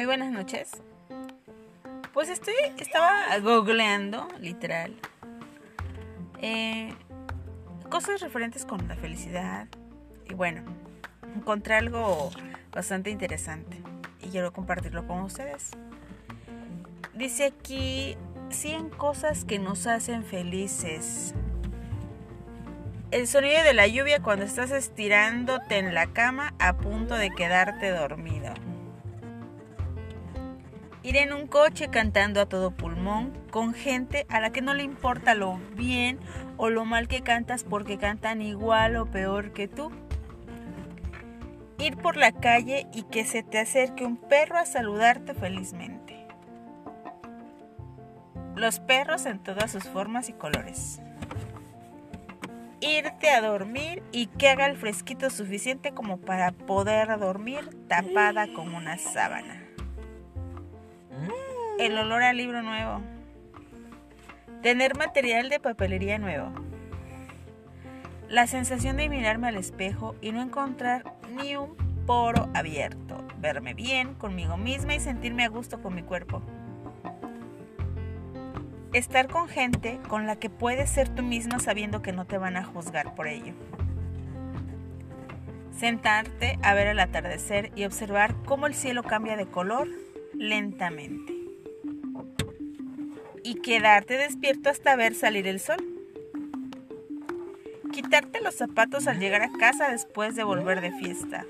Muy buenas noches. Pues estoy, estaba googleando, literal, eh, cosas referentes con la felicidad. Y bueno, encontré algo bastante interesante y quiero compartirlo con ustedes. Dice aquí 100 cosas que nos hacen felices. El sonido de la lluvia cuando estás estirándote en la cama a punto de quedarte dormido. Ir en un coche cantando a todo pulmón con gente a la que no le importa lo bien o lo mal que cantas porque cantan igual o peor que tú. Ir por la calle y que se te acerque un perro a saludarte felizmente. Los perros en todas sus formas y colores. Irte a dormir y que haga el fresquito suficiente como para poder dormir tapada con una sábana el olor al libro nuevo. Tener material de papelería nuevo. La sensación de mirarme al espejo y no encontrar ni un poro abierto. Verme bien conmigo misma y sentirme a gusto con mi cuerpo. Estar con gente con la que puedes ser tú misma sabiendo que no te van a juzgar por ello. Sentarte a ver el atardecer y observar cómo el cielo cambia de color lentamente y quedarte despierto hasta ver salir el sol. Quitarte los zapatos al llegar a casa después de volver de fiesta.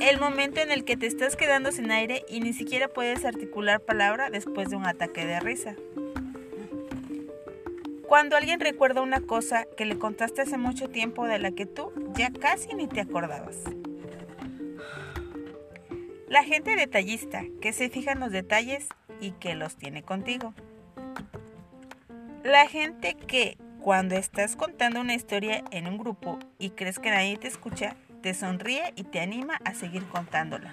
El momento en el que te estás quedando sin aire y ni siquiera puedes articular palabra después de un ataque de risa. Cuando alguien recuerda una cosa que le contaste hace mucho tiempo de la que tú ya casi ni te acordabas. La gente detallista que se fija en los detalles y que los tiene contigo. La gente que cuando estás contando una historia en un grupo y crees que nadie te escucha, te sonríe y te anima a seguir contándola.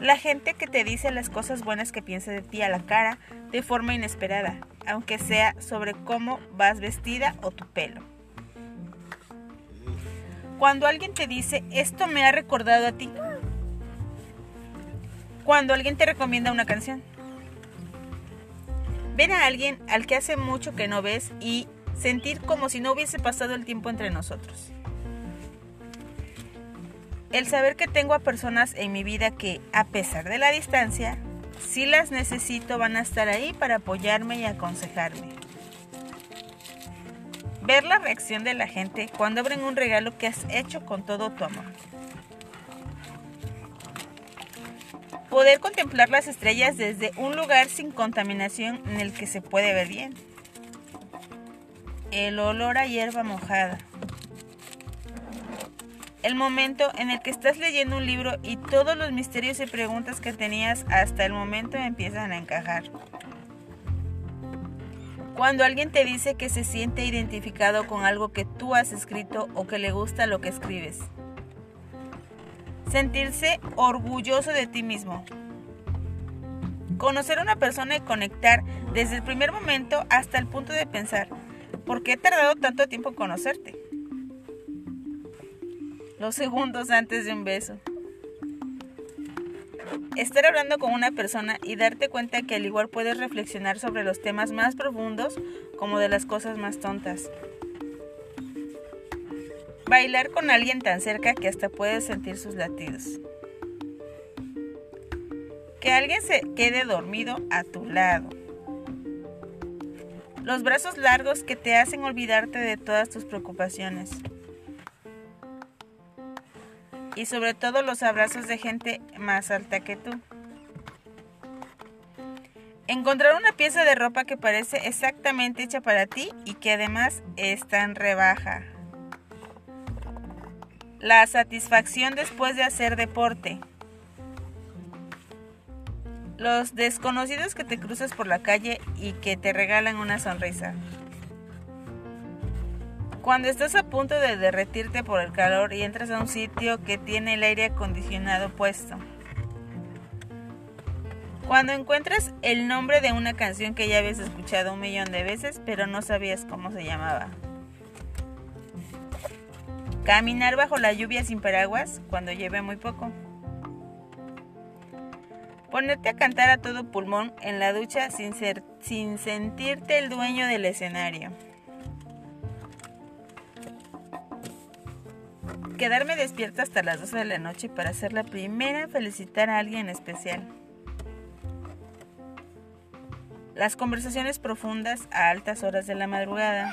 La gente que te dice las cosas buenas que piensa de ti a la cara de forma inesperada, aunque sea sobre cómo vas vestida o tu pelo. Cuando alguien te dice, esto me ha recordado a ti, cuando alguien te recomienda una canción. Ver a alguien al que hace mucho que no ves y sentir como si no hubiese pasado el tiempo entre nosotros. El saber que tengo a personas en mi vida que, a pesar de la distancia, si las necesito van a estar ahí para apoyarme y aconsejarme. Ver la reacción de la gente cuando abren un regalo que has hecho con todo tu amor. Poder contemplar las estrellas desde un lugar sin contaminación en el que se puede ver bien. El olor a hierba mojada. El momento en el que estás leyendo un libro y todos los misterios y preguntas que tenías hasta el momento empiezan a encajar. Cuando alguien te dice que se siente identificado con algo que tú has escrito o que le gusta lo que escribes. Sentirse orgulloso de ti mismo. Conocer a una persona y conectar desde el primer momento hasta el punto de pensar, ¿por qué he tardado tanto tiempo en conocerte? Los segundos antes de un beso. Estar hablando con una persona y darte cuenta que al igual puedes reflexionar sobre los temas más profundos como de las cosas más tontas. Bailar con alguien tan cerca que hasta puedes sentir sus latidos. Que alguien se quede dormido a tu lado. Los brazos largos que te hacen olvidarte de todas tus preocupaciones. Y sobre todo los abrazos de gente más alta que tú. Encontrar una pieza de ropa que parece exactamente hecha para ti y que además está en rebaja. La satisfacción después de hacer deporte. Los desconocidos que te cruzas por la calle y que te regalan una sonrisa. Cuando estás a punto de derretirte por el calor y entras a un sitio que tiene el aire acondicionado puesto. Cuando encuentras el nombre de una canción que ya habías escuchado un millón de veces pero no sabías cómo se llamaba. Caminar bajo la lluvia sin paraguas cuando lleve muy poco. Ponerte a cantar a todo pulmón en la ducha sin, ser, sin sentirte el dueño del escenario. Quedarme despierta hasta las 12 de la noche para ser la primera en felicitar a alguien especial. Las conversaciones profundas a altas horas de la madrugada.